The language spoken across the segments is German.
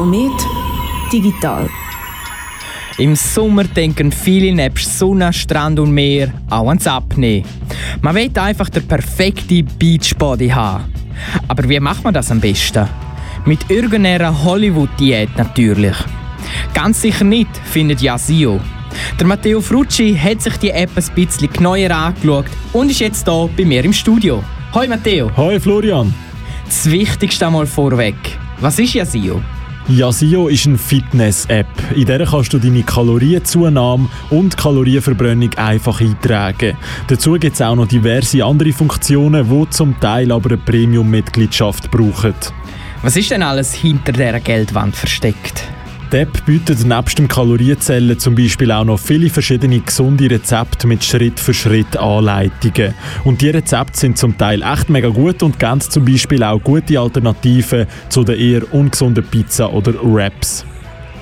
Komet Digital. Im Sommer denken viele nebst Sonne, Strand und Meer auch ans Abnehmen. Man will einfach der perfekte Beachbody haben. Aber wie macht man das am besten? Mit irgendeiner Hollywood-Diät natürlich. Ganz sicher nicht, findet Yasio. Der Matteo Frucci hat sich die App ein bisschen genauer angeschaut und ist jetzt hier bei mir im Studio. Hoi Matteo. Hoi Florian. Das Wichtigste einmal vorweg. Was ist Yasio? Yasio ist eine Fitness-App. In der kannst du deine Kalorienzunahme und Kalorienverbrennung einfach eintragen. Dazu gibt es auch noch diverse andere Funktionen, die zum Teil aber eine Premium-Mitgliedschaft brauchen. Was ist denn alles hinter dieser Geldwand versteckt? App bietet nebst dem Kalorienzellen zum Beispiel auch noch viele verschiedene gesunde Rezepte mit Schritt-für-Schritt-Anleitungen. Und die Rezepte sind zum Teil echt mega gut und ganz zum Beispiel auch gute Alternativen zu den eher ungesunden Pizza oder Wraps.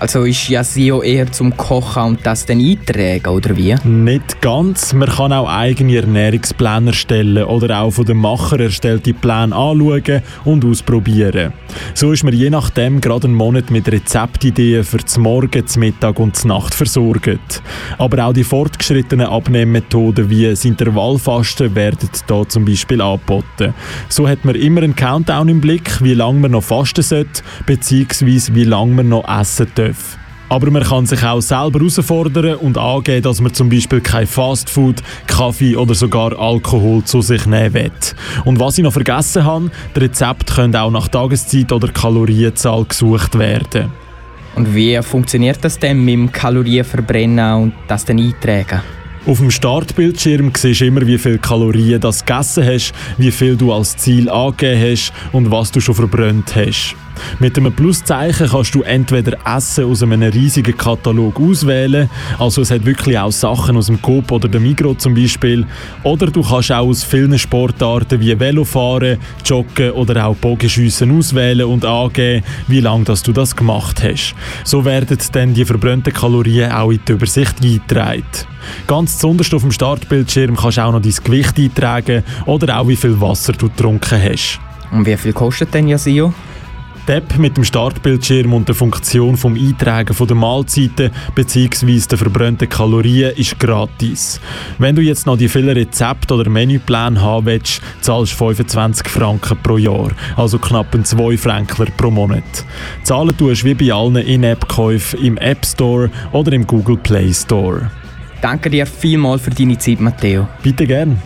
Also ist Yasio eher zum Kochen und das dann eintragen, oder wie? Nicht ganz. Man kann auch eigene Ernährungspläne erstellen oder auch von dem Macher erstellte Pläne anschauen und ausprobieren. So ist man je nachdem gerade einen Monat mit Rezeptideen für das Morgen, das Mittag und das Nacht versorgt. Aber auch die fortgeschrittenen Abnehmmethoden wie das Intervallfasten werden hier zum Beispiel angeboten. So hat man immer einen Countdown im Blick, wie lange man noch fasten sollte, beziehungsweise wie lange man noch essen darf darf. Aber man kann sich auch selber herausfordern und angeben, dass man zum Beispiel kein Fastfood, Kaffee oder sogar Alkohol zu sich nehmen will. Und was ich noch vergessen habe, die Rezepte können auch nach Tageszeit oder Kalorienzahl gesucht werden. Und wie funktioniert das denn mit dem Kalorienverbrennen und das dann eintragen? Auf dem Startbildschirm siehst du immer, wie viele Kalorien du gegessen hast, wie viel du als Ziel angegeben hast und was du schon verbrannt hast. Mit einem Pluszeichen kannst du entweder Essen aus einem riesigen Katalog auswählen, also es hat wirklich auch Sachen aus dem Coop oder dem Migro zum Beispiel, oder du kannst auch aus vielen Sportarten wie Velofahren, Joggen oder auch Bogenschiessen auswählen und angeben, wie lange du das gemacht hast. So werden dann die verbrannten Kalorien auch in die Übersicht eingetragen. Ganz zuunterst auf dem Startbildschirm kannst du auch noch dein Gewicht eintragen oder auch wie viel Wasser du getrunken hast. Und wie viel kostet denn Yasio? Die App mit dem Startbildschirm und der Funktion vom Eintragen der Mahlzeiten bzw. der verbrannten Kalorien ist gratis. Wenn du jetzt noch die vielen Rezepte oder Menüpläne haben willst, zahlst du 25 Franken pro Jahr, also knapp ein 2 Frankler pro Monat. Zahlen tust wie bei allen In-App-Käufen im App Store oder im Google Play Store. Danke dir vielmals für deine Zeit, Matteo. Bitte gern.